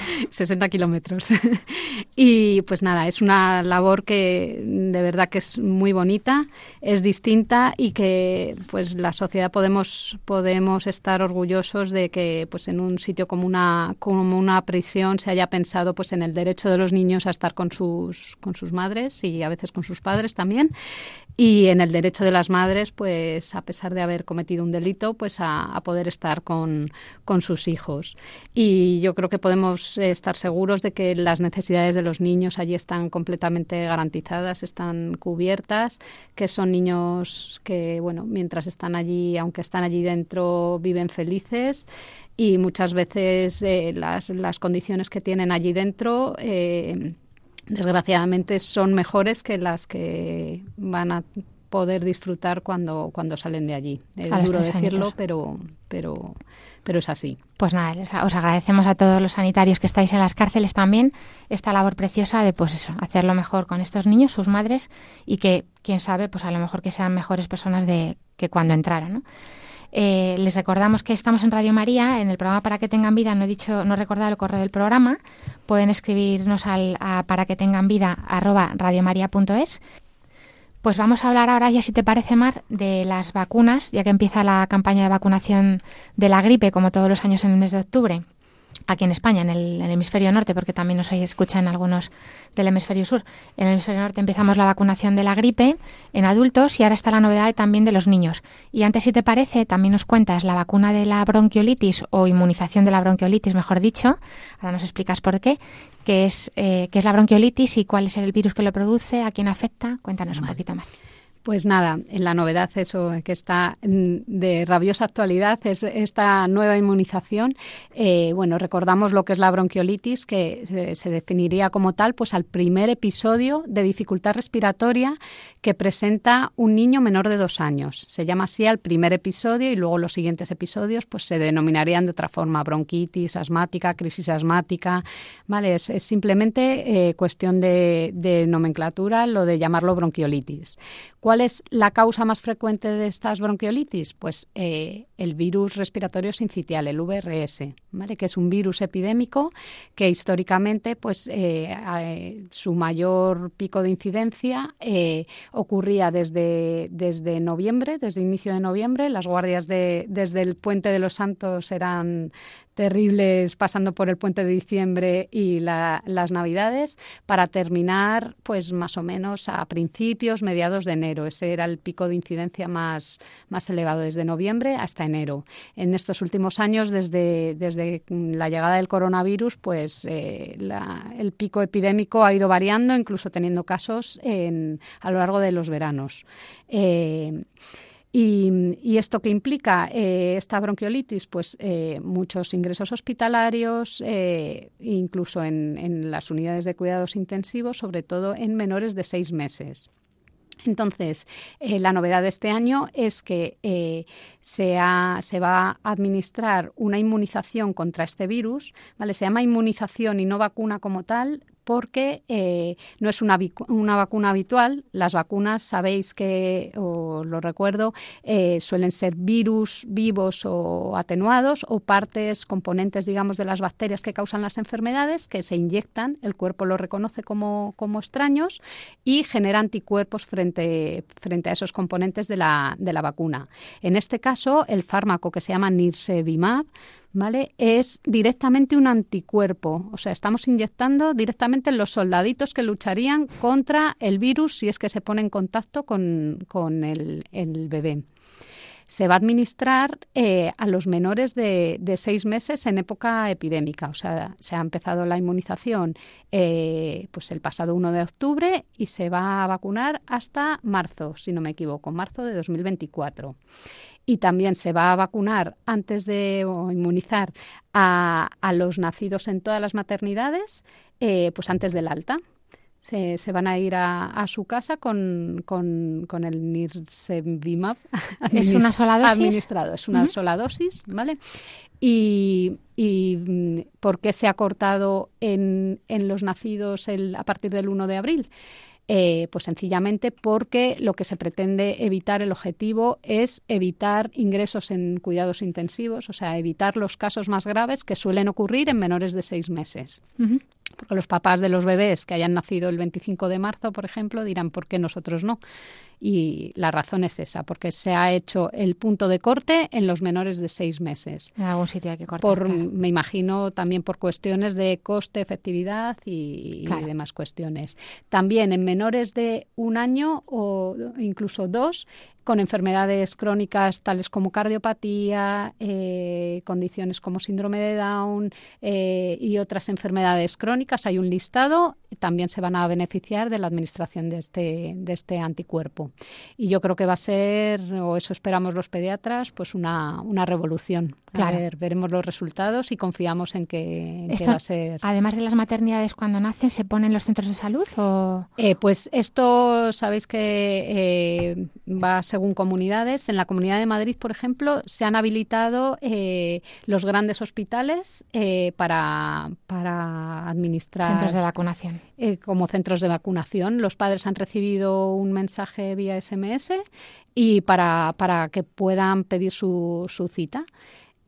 60 kilómetros. y pues nada, es una labor que de verdad que es muy bonita, es distinta y que pues la sociedad podemos, podemos estar orgullosos de que pues en un sitio como una, como una prisión se haya pensado pues en el derecho de los niños a estar con sus, con sus madres y a veces con sus padres también y en el derecho de las madres, pues a pesar de haber cometido un delito, pues a, poder estar con, sus hijos. Y yo creo que podemos estar seguros de que las necesidades de los niños allí están completamente garantizadas, están cubiertas, que son niños que, bueno, mientras están allí, aunque están allí dentro, viven felices y muchas veces eh, las, las, condiciones que tienen allí dentro eh, desgraciadamente son mejores que las que van a poder disfrutar cuando, cuando salen de allí. Es duro decirlo, pero, pero, pero es así. Pues nada, os agradecemos a todos los sanitarios que estáis en las cárceles también esta labor preciosa de pues eso, hacerlo mejor con estos niños, sus madres, y que, quién sabe, pues a lo mejor que sean mejores personas de que cuando entraron, ¿no? Eh, les recordamos que estamos en Radio María, en el programa Para que tengan vida, no he dicho, no he recordado el correo del programa, pueden escribirnos al, a para que tengan vida arroba. Pues vamos a hablar ahora, ya si te parece, Mar, de las vacunas, ya que empieza la campaña de vacunación de la gripe, como todos los años en el mes de octubre aquí en España, en el, hemisferio norte, porque también nos escuchan algunos del hemisferio sur. En el hemisferio norte empezamos la vacunación de la gripe en adultos y ahora está la novedad también de los niños. Y antes, si te parece, también nos cuentas la vacuna de la bronquiolitis o inmunización de la bronquiolitis, mejor dicho. Ahora nos explicas por qué. ¿Qué es, eh, qué es la bronquiolitis y cuál es el virus que lo produce? ¿A quién afecta? Cuéntanos un poquito más. Pues nada, la novedad eso que está de rabiosa actualidad es esta nueva inmunización. Eh, bueno, recordamos lo que es la bronquiolitis, que se, definiría como tal, pues al primer episodio de dificultad respiratoria que presenta un niño menor de dos años. Se llama así al primer episodio y luego los siguientes episodios, pues se denominarían de otra forma bronquitis asmática, crisis asmática. Vale, es, simplemente eh, cuestión de, de nomenclatura lo de llamarlo bronquiolitis. ¿Cuál es la causa más frecuente de estas bronquiolitis? Pues eh, el virus respiratorio sincitial, el VRS, ¿vale? que es un virus epidémico que históricamente pues, eh, eh, su mayor pico de incidencia ocurría desde, desde noviembre, desde inicio de noviembre. Las guardias de, desde el Puente de los Santos eran terribles pasando por el puente de diciembre y las navidades para terminar pues más o menos a principios, mediados de enero. Ese era el pico de incidencia más, más elevado desde noviembre hasta enero. En estos últimos años, desde, desde la llegada del coronavirus, pues eh, el pico epidémico ha ido variando, incluso teniendo casos en, a lo largo de los veranos. Eh, y, esto que implica eh, esta bronquiolitis? Pues eh, muchos ingresos hospitalarios, eh, incluso en, las unidades de cuidados intensivos, sobre todo en menores de seis meses. Entonces, la novedad de este año es que se, se, va a administrar una inmunización contra este virus, ¿vale? Se llama inmunización y no vacuna como tal, porque eh, no es una, una, vacuna habitual. Las vacunas, sabéis que, o lo recuerdo, eh, suelen ser virus vivos o atenuados o partes, componentes, digamos, de las bacterias que causan las enfermedades que se inyectan, el cuerpo lo reconoce como, como extraños y genera anticuerpos frente, frente a esos componentes de la, de la vacuna. En este caso, el fármaco que se llama Nirsevimab ¿vale? Es directamente un anticuerpo, o sea, estamos inyectando directamente en los soldaditos que lucharían contra el virus si es que se pone en contacto con, el, bebé se va a administrar eh, a los menores de, seis meses en época epidémica. O sea, se ha empezado la inmunización eh, pues el pasado 1 de octubre y se va a vacunar hasta marzo, si no me equivoco, marzo de 2024 y también se va a vacunar antes de o inmunizar a, los nacidos en todas las maternidades, eh, pues antes del alta. Se, van a ir a, su casa con, con, el Nirsevimab ¿Es una sola dosis? administrado. Es una sola dosis, ¿vale? Y, y, mm, por qué se ha cortado en, en los nacidos el, a partir del 1 de abril? Eh, pues sencillamente porque lo que se pretende evitar, el objetivo es evitar ingresos en cuidados intensivos, o sea, evitar los casos más graves que suelen ocurrir en menores de seis meses. Porque los papás de los bebés que hayan nacido el 25 de marzo, por ejemplo, dirán, ¿por qué nosotros no? Y la razón es esa, porque se ha hecho el punto de corte en los menores de seis meses. En algún sitio hay que cortar. Por, Me imagino también por cuestiones de coste, efectividad y, demás cuestiones. También en menores de un año o incluso dos con enfermedades crónicas tales como cardiopatía, eh, condiciones como síndrome de Down eh, y otras enfermedades crónicas. Hay un listado, también se van a beneficiar de la administración de este, de este anticuerpo. Y yo creo que va a ser, o eso esperamos los pediatras, pues una, una revolución. Claro. ver, veremos los resultados y confiamos en que, va a ser. Además de las maternidades cuando nacen, ¿se ponen los centros de salud? O... Eh, pues esto, sabéis que va a según comunidades. En la Comunidad de Madrid, por ejemplo, se han habilitado eh, los grandes hospitales eh, para, para administrar. Centros de vacunación. Eh, como centros de vacunación. Los padres han recibido un mensaje vía SMS y para, para que puedan pedir su, cita.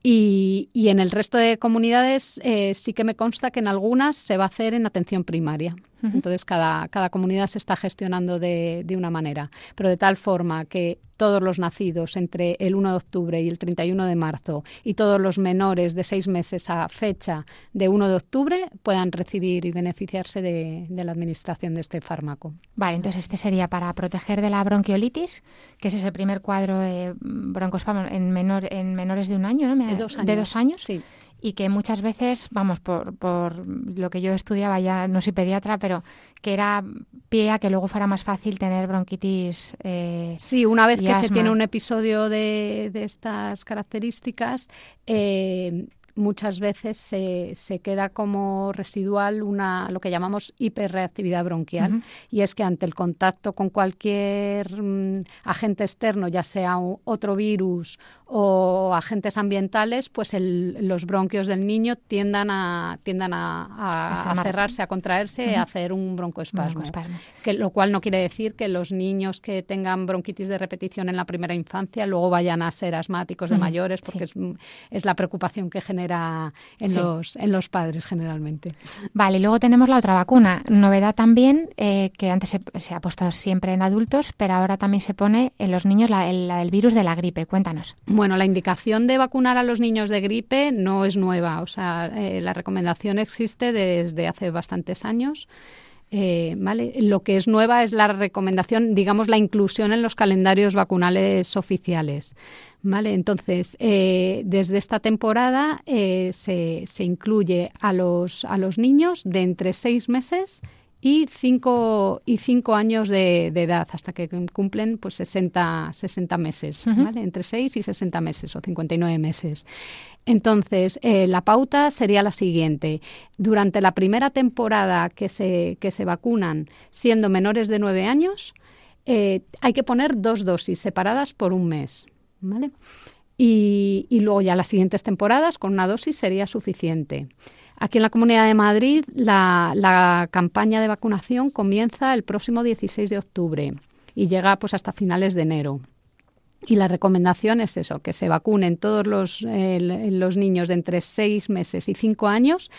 Y, y, en el resto de comunidades sí que me consta que en algunas se va a hacer en atención primaria. Entonces, cada, cada comunidad se está gestionando de, de, una manera, pero de tal forma que todos los nacidos entre el 1 de octubre y el 31 de marzo y todos los menores de seis meses a fecha de 1 de octubre puedan recibir y beneficiarse de, de la administración de este fármaco. Vale, entonces este sería para proteger de la bronquiolitis, que es ese primer cuadro de broncoespasmo en, menor, en menores de un año, ¿no? De dos años. De dos años. Sí y que muchas veces, vamos, por, por lo que yo estudiaba, ya no soy pediatra, pero que era pie a que luego fuera más fácil tener bronquitis. Eh, sí, una vez que se tiene un episodio de, de estas características, eh, muchas veces se, se, queda como residual una lo que llamamos hiperreactividad bronquial. Y es que ante el contacto con cualquier mm, agente externo, ya sea otro virus o agentes ambientales, pues los bronquios del niño tiendan a, tiendan a, cerrarse, a contraerse, a hacer un broncoespasmo. Que, lo cual no quiere decir que los niños que tengan bronquitis de repetición en la primera infancia luego vayan a ser asmáticos de mayores, porque es, la preocupación que genera en, los, en los padres generalmente. Vale, y luego tenemos la otra vacuna. Novedad también, eh, que antes se, ha puesto siempre en adultos, pero ahora también se pone en los niños la, la del virus de la gripe. Cuéntanos. Bueno, la indicación de vacunar a los niños de gripe no es nueva, o sea, eh, la recomendación existe desde hace bastantes años. Eh, ¿vale? Lo que es nueva es la recomendación, digamos, la inclusión en los calendarios vacunales oficiales. ¿Vale? Entonces, eh, desde esta temporada se, se, incluye a los, a los niños de entre seis meses y cinco, y cinco años de, edad, hasta que cumplen pues 60, 60 meses, entre 6 y 60 meses o 59 meses. Entonces, eh, la pauta sería la siguiente. Durante la primera temporada que se, que se vacunan siendo menores de 9 años, hay que poner dos dosis separadas por un mes. ¿Vale? Y, y, luego ya las siguientes temporadas con una dosis sería suficiente. Aquí en la Comunidad de Madrid la, la campaña de vacunación comienza el próximo 16 de octubre y llega pues hasta finales de enero. Y la recomendación es eso, que se vacunen todos los, los niños de entre 6 meses y 5 años,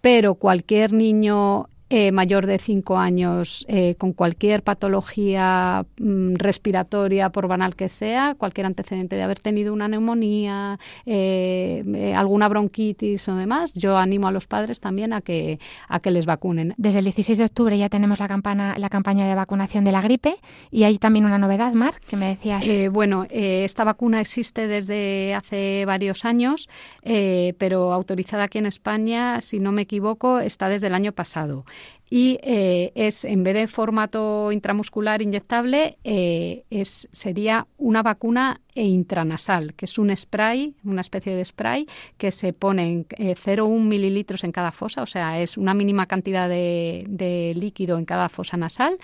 pero cualquier niño eh, mayor de 5 años eh, con cualquier patología mm, respiratoria, por banal que sea, cualquier antecedente de haber tenido una neumonía, eh, alguna bronquitis o demás, yo animo a los padres también a que, a que les vacunen. Desde el 16 de octubre ya tenemos la, campana, la campaña de vacunación de la gripe y hay también una novedad, Marc, que me decías. bueno, esta vacuna existe desde hace varios años, pero autorizada aquí en España, si no me equivoco, está desde el año pasado y eh, es en vez de formato intramuscular inyectable eh, es sería una vacuna intranasal que es un spray una especie de spray que se pone en 0,1 eh, mililitros en cada fosa o sea es una mínima cantidad de, de líquido en cada fosa nasal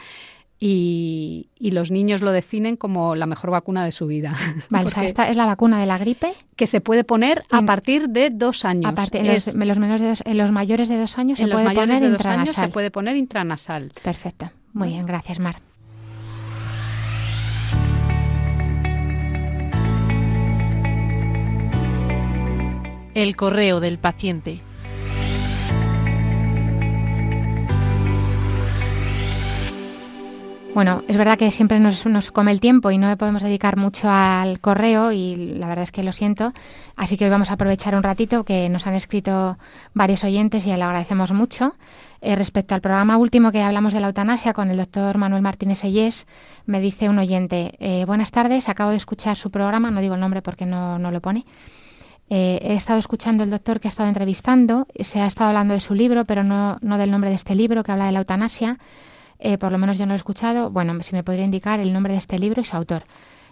y, los niños lo definen como la mejor vacuna de su vida. Vale, o sea, esta es la vacuna de la gripe. Que se puede poner a partir de dos años. en, los, menores de los mayores de dos años se puede poner intranasal. se puede poner intranasal. Perfecto. Muy bien, gracias, Mar. El correo del paciente Bueno, es verdad que siempre nos, nos, come el tiempo y no podemos dedicar mucho al correo y la verdad es que lo siento. Así que hoy vamos a aprovechar un ratito que nos han escrito varios oyentes y le agradecemos mucho. Eh, respecto al programa último que hablamos de la eutanasia con el doctor Manuel Martínez Sellés, me dice un oyente, eh, buenas tardes, acabo de escuchar su programa, no digo el nombre porque no, no lo pone. Eh, he estado escuchando el doctor que ha estado entrevistando, se ha estado hablando de su libro, pero no, no del nombre de este libro que habla de la eutanasia. Eh, por lo menos yo no lo he escuchado. Bueno, si me podría indicar el nombre de este libro y su autor.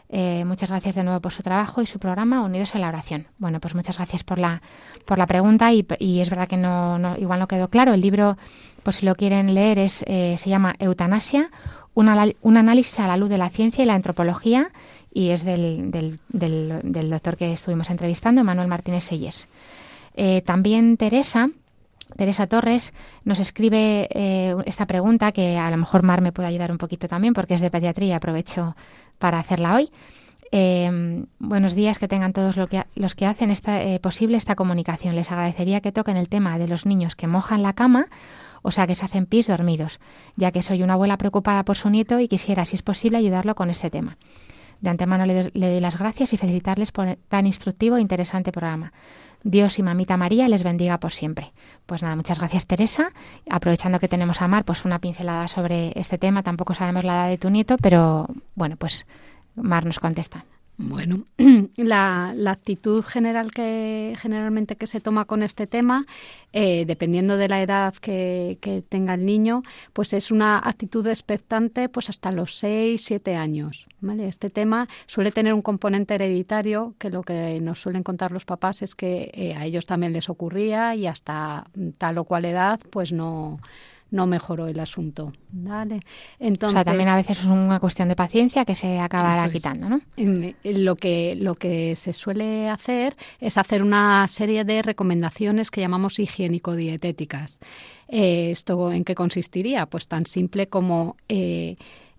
Eh, muchas gracias de nuevo por su trabajo y su programa Unidos en la Oración. Bueno, pues muchas gracias por la, por la pregunta y, es verdad que no, igual no quedó claro. El libro, por si lo quieren leer, es, eh, se llama Eutanasia, un, análisis a la luz de la ciencia y la antropología y es del, del, del, doctor que estuvimos entrevistando, Manuel Martínez Selles. también Teresa Teresa Torres nos escribe eh, esta pregunta que a lo mejor Mar me puede ayudar un poquito también porque es de pediatría, aprovecho para hacerla hoy. Eh, buenos días, que tengan todos los que hacen esta, eh, posible esta comunicación. Les agradecería que toquen el tema de los niños que mojan la cama, o sea, que se hacen pis dormidos, ya que soy una abuela preocupada por su nieto y quisiera, si es posible, ayudarlo con este tema. De antemano le doy las gracias y felicitarles por tan instructivo e interesante programa. Dios y mamita María les bendiga por siempre. Pues nada, muchas gracias Teresa. Aprovechando que tenemos a Mar, pues una pincelada sobre este tema. Tampoco sabemos la edad de tu nieto, pero bueno, pues Mar nos contesta. Bueno, la, actitud general que generalmente que se toma con este tema, eh, dependiendo de la edad que, tenga el niño, pues es una actitud expectante pues hasta los 6, 7 años. ¿vale? Este tema suele tener un componente hereditario que lo que nos suelen contar los papás es que eh, a ellos también les ocurría y hasta tal o cual edad pues no no mejoró el asunto. ¿vale? Entonces, o sea, también a veces es una cuestión de paciencia que se acabará quitando, ¿no? Lo que, lo que se suele hacer es hacer una serie de recomendaciones que llamamos higiénico-dietéticas. Eh, ¿Esto en qué consistiría? Pues tan simple como... Eh,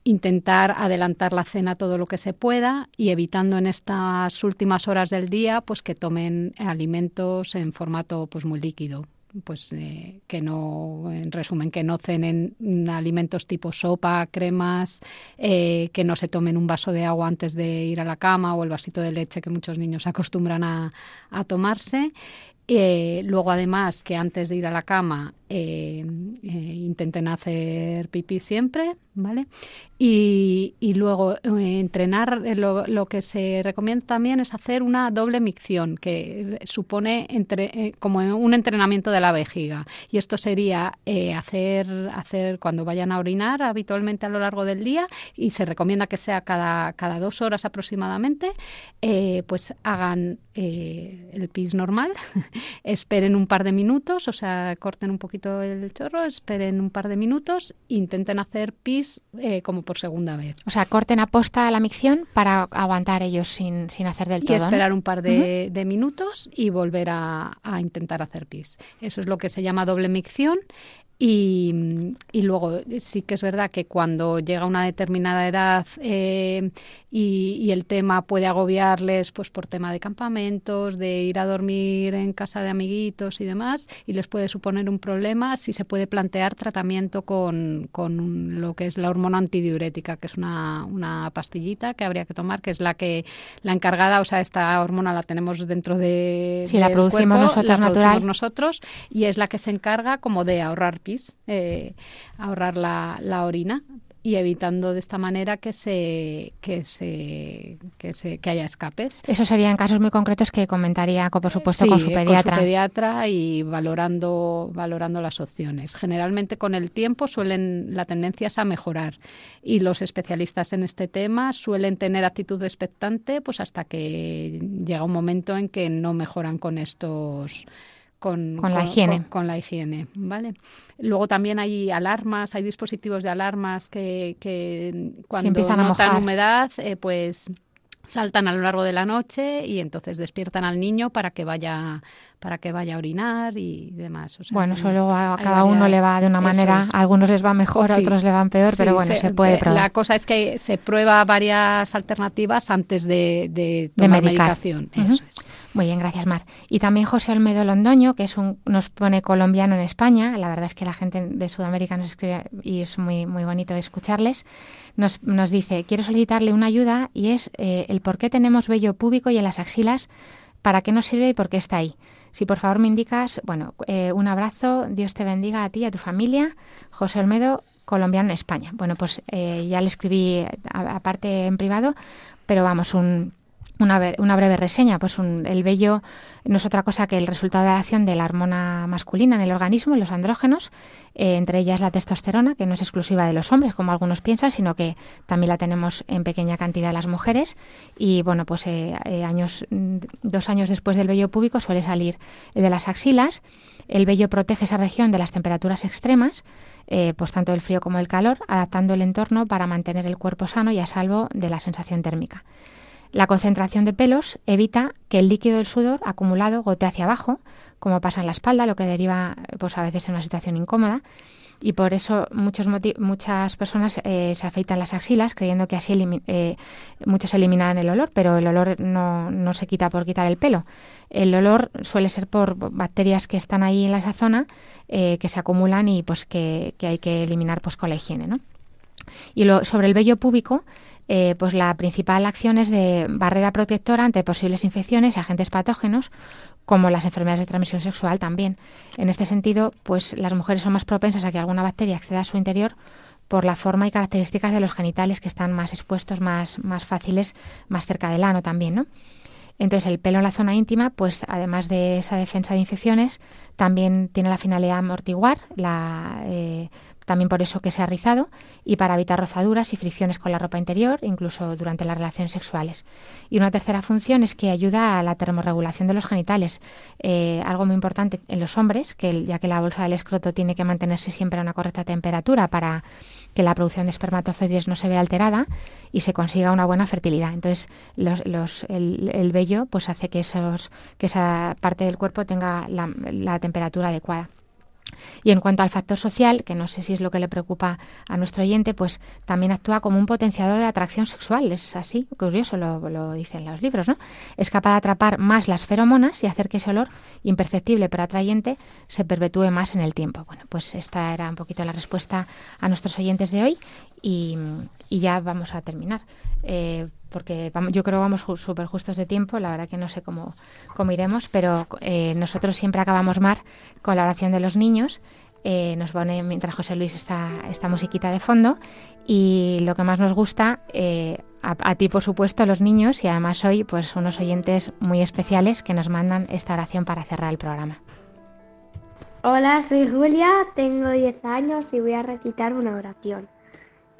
intentar adelantar la cena todo lo que se pueda y evitando en estas últimas horas del día pues que tomen alimentos en formato pues muy líquido pues eh, que no, en resumen, que no cenen alimentos tipo sopa, cremas, eh, que no se tomen un vaso de agua antes de ir a la cama o el vasito de leche que muchos niños acostumbran a, a tomarse. Eh, luego, además, que antes de ir a la cama intenten hacer pipí siempre, ¿vale? Y, luego eh, entrenar, eh, lo, que se recomienda también es hacer una doble micción, que supone eh, como un entrenamiento de la vejiga. Y esto sería hacer, hacer cuando vayan a orinar habitualmente a lo largo del día, y se recomienda que sea cada, cada dos horas aproximadamente, pues hagan el pis normal, esperen un par de minutos, o sea, corten un poquito el chorro, esperen un par de minutos, intenten hacer pis eh, como por segunda vez. O sea, corten a posta la micción para aguantar ellos sin, sin hacer del todo. Y esperar un par de, minutos y volver a, a intentar hacer pis. Eso es lo que se llama doble micción. Y, luego sí que es verdad que cuando llega una determinada edad eh, y, el tema puede agobiarles pues por tema de campamentos, de ir a dormir en casa de amiguitos y demás, y les puede suponer un problema, si se puede plantear tratamiento con, con lo que es la hormona antidiurética, que es una, una pastillita que habría que tomar, que es la que la encargada, o sea, esta hormona la tenemos dentro de... Sí, la producimos nosotros natural. nosotros y es la que se encarga como de ahorrar eh, ahorrar la, la, orina y evitando de esta manera que se que se que, se, que haya escapes. Eso serían casos muy concretos que comentaría, por supuesto, con su pediatra. Con su pediatra y valorando valorando las opciones. Generalmente con el tiempo suelen la tendencia es a mejorar y los especialistas en este tema suelen tener actitud expectante pues hasta que llega un momento en que no mejoran con estos con, la higiene. Con, la higiene, ¿vale? Luego también hay alarmas, hay dispositivos de alarmas que, que cuando empiezan notan humedad, eh, pues saltan a lo largo de la noche y entonces despiertan al niño para que vaya para que vaya a orinar y demás. bueno, solo a cada uno le va de una manera, a algunos les va mejor, a otros le van peor, pero bueno, se, puede probar. La cosa es que se prueba varias alternativas antes de, de tomar medicación. Eso es. Muy bien, gracias Mar. Y también José Olmedo Londoño, que es un, nos pone colombiano en España, la verdad es que la gente de Sudamérica nos escribe y es muy, muy bonito escucharles, nos, nos dice, quiero solicitarle una ayuda y es eh, el por qué tenemos vello púbico y en las axilas, para qué nos sirve y por qué está ahí. Si por favor me indicas, bueno, eh, un abrazo, Dios te bendiga a ti y a tu familia, José Olmedo, colombiano en España. Bueno, pues eh, ya le escribí aparte en privado, pero vamos, un, una, una, breve reseña. Pues el vello no es otra cosa que el resultado de la acción de la hormona masculina en el organismo, los andrógenos, eh, entre ellas la testosterona, que no es exclusiva de los hombres, como algunos piensan, sino que también la tenemos en pequeña cantidad las mujeres. Y bueno, pues eh, eh, años, dos años después del vello púbico suele salir el de las axilas. El vello protege esa región de las temperaturas extremas, pues tanto del frío como del calor, adaptando el entorno para mantener el cuerpo sano y a salvo de la sensación térmica. La concentración de pelos evita que el líquido del sudor acumulado gotee hacia abajo, como pasa en la espalda, lo que deriva pues, a veces en una situación incómoda. Y por eso muchas personas eh, se afeitan las axilas creyendo que así eh, muchos eliminarán el olor, pero el olor no, no, se quita por quitar el pelo. El olor suele ser por bacterias que están ahí en esa zona, eh, que se acumulan y pues que, que, hay que eliminar pues, con la higiene. ¿no? Y lo, sobre el vello púbico, eh, pues la principal acción es de barrera protectora ante posibles infecciones y agentes patógenos, como las enfermedades de transmisión sexual también. En este sentido, pues las mujeres son más propensas a que alguna bacteria acceda a su interior por la forma y características de los genitales que están más expuestos, más, más fáciles, más cerca del ano también, ¿no? Entonces, el pelo en la zona íntima, pues además de esa defensa de infecciones, también tiene la finalidad de amortiguar la, eh, también por eso que se ha rizado, y para evitar rozaduras y fricciones con la ropa interior, incluso durante las relaciones sexuales. Y una tercera función es que ayuda a la termorregulación de los genitales, eh, algo muy importante en los hombres, que ya que la bolsa del escroto tiene que mantenerse siempre a una correcta temperatura para que la producción de espermatozoides no se vea alterada y se consiga una buena fertilidad. Entonces, el, el, vello pues hace que, esos, que esa parte del cuerpo tenga la temperatura adecuada. Y en cuanto al factor social, que no sé si es lo que le preocupa a nuestro oyente, pues también actúa como un potenciador de atracción sexual. Es así, curioso, lo, lo dicen los libros, ¿no? Es capaz de atrapar más las feromonas y hacer que ese olor, imperceptible pero atrayente, se perpetúe más en el tiempo. Bueno, pues esta era un poquito la respuesta a nuestros oyentes de hoy y, ya vamos a terminar. Eh, porque yo creo que vamos súper justos de tiempo, la verdad que no sé cómo, cómo iremos, pero eh, nosotros siempre acabamos mar con la oración de los niños. Eh, nos pone mientras José Luis está esta musiquita de fondo y lo que más nos gusta a, a, ti por supuesto los niños y además hoy pues unos oyentes muy especiales que nos mandan esta oración para cerrar el programa. Hola, soy Julia, tengo 10 años y voy a recitar una oración.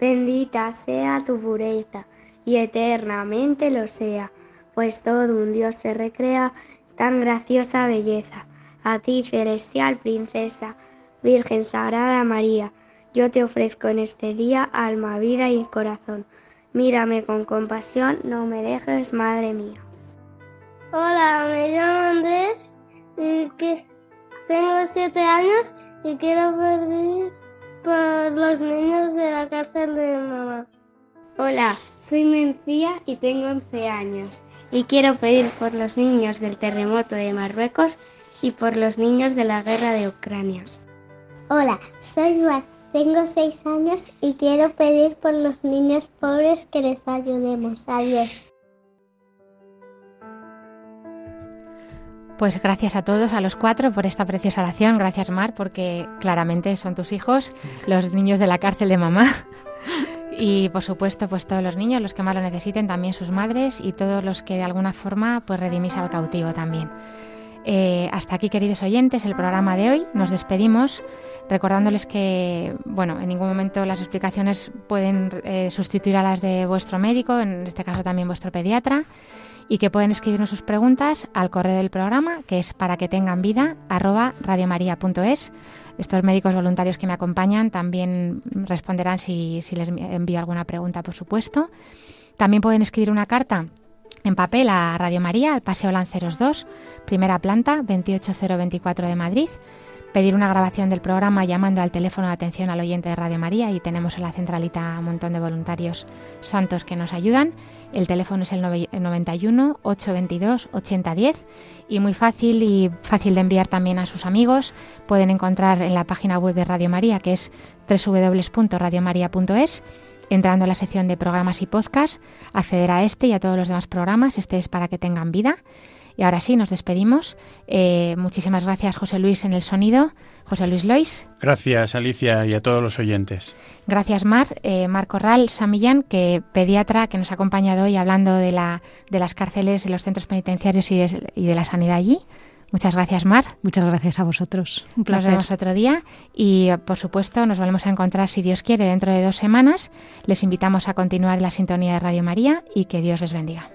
Bendita sea tu pureza y eternamente lo sea, pues todo un Dios se recrea tan graciosa belleza. A ti, celestial princesa, Virgen Sagrada María, Yo te ofrezco en este día alma, vida y corazón. Mírame con compasión, no me dejes, Madre mía. Hola, me llamo Andrés y que tengo siete años y quiero pedir por los niños de la cárcel de mamá. Hola, soy Mencía y tengo 11 años y quiero pedir por los niños del terremoto de Marruecos y por los niños de la guerra de Ucrania. Hola, soy Mar tengo seis años y quiero pedir por los niños pobres que les ayudemos. Adiós. Pues gracias a todos, a los cuatro, por esta preciosa oración. Gracias, Mar, porque claramente son tus hijos, los niños de la cárcel de mamá. Y por supuesto, pues todos los niños, los que más lo necesiten, también sus madres y todos los que de alguna forma pues redimís al cautivo también. Eh, hasta aquí, queridos oyentes, el programa de hoy. Nos despedimos recordándoles que, bueno, en ningún momento las explicaciones pueden eh, sustituir a las de vuestro médico, en este caso también vuestro pediatra, y que pueden escribirnos sus preguntas al correo del programa, que es para que tengan vida, arroba radiomaria.es. Estos médicos voluntarios que me acompañan también responderán si, les envío alguna pregunta, por supuesto. También pueden escribir una carta en papel a Radio María, al Paseo Lanceros 2, primera planta, 28024 de Madrid. Pedir una grabación del programa llamando al teléfono de atención al oyente de Radio María y tenemos en la centralita un montón de voluntarios santos que nos ayudan. El teléfono es el 91 822 8010 y muy fácil y fácil de enviar también a sus amigos. Pueden encontrar en la página web de Radio María que es www.radiomaria.es entrando a la sección de programas y podcast, acceder a este y a todos los demás programas. Este es para que tengan vida. Y ahora sí, nos despedimos. Eh, muchísimas gracias, José Luis, en el sonido. José Luis Lois. Gracias, Alicia, y a todos los oyentes. Gracias, Mar. Eh, Mar Corral Samillán, que pediatra, que nos ha acompañado hoy hablando de, la, de las cárceles, de los centros penitenciarios y de, y de la sanidad allí. Muchas gracias, Mar. Muchas gracias a vosotros. Un placer. Nos vemos otro día y, por supuesto, nos volvemos a encontrar, si Dios quiere, dentro de dos semanas. Les invitamos a continuar en la sintonía de Radio María y que Dios les bendiga.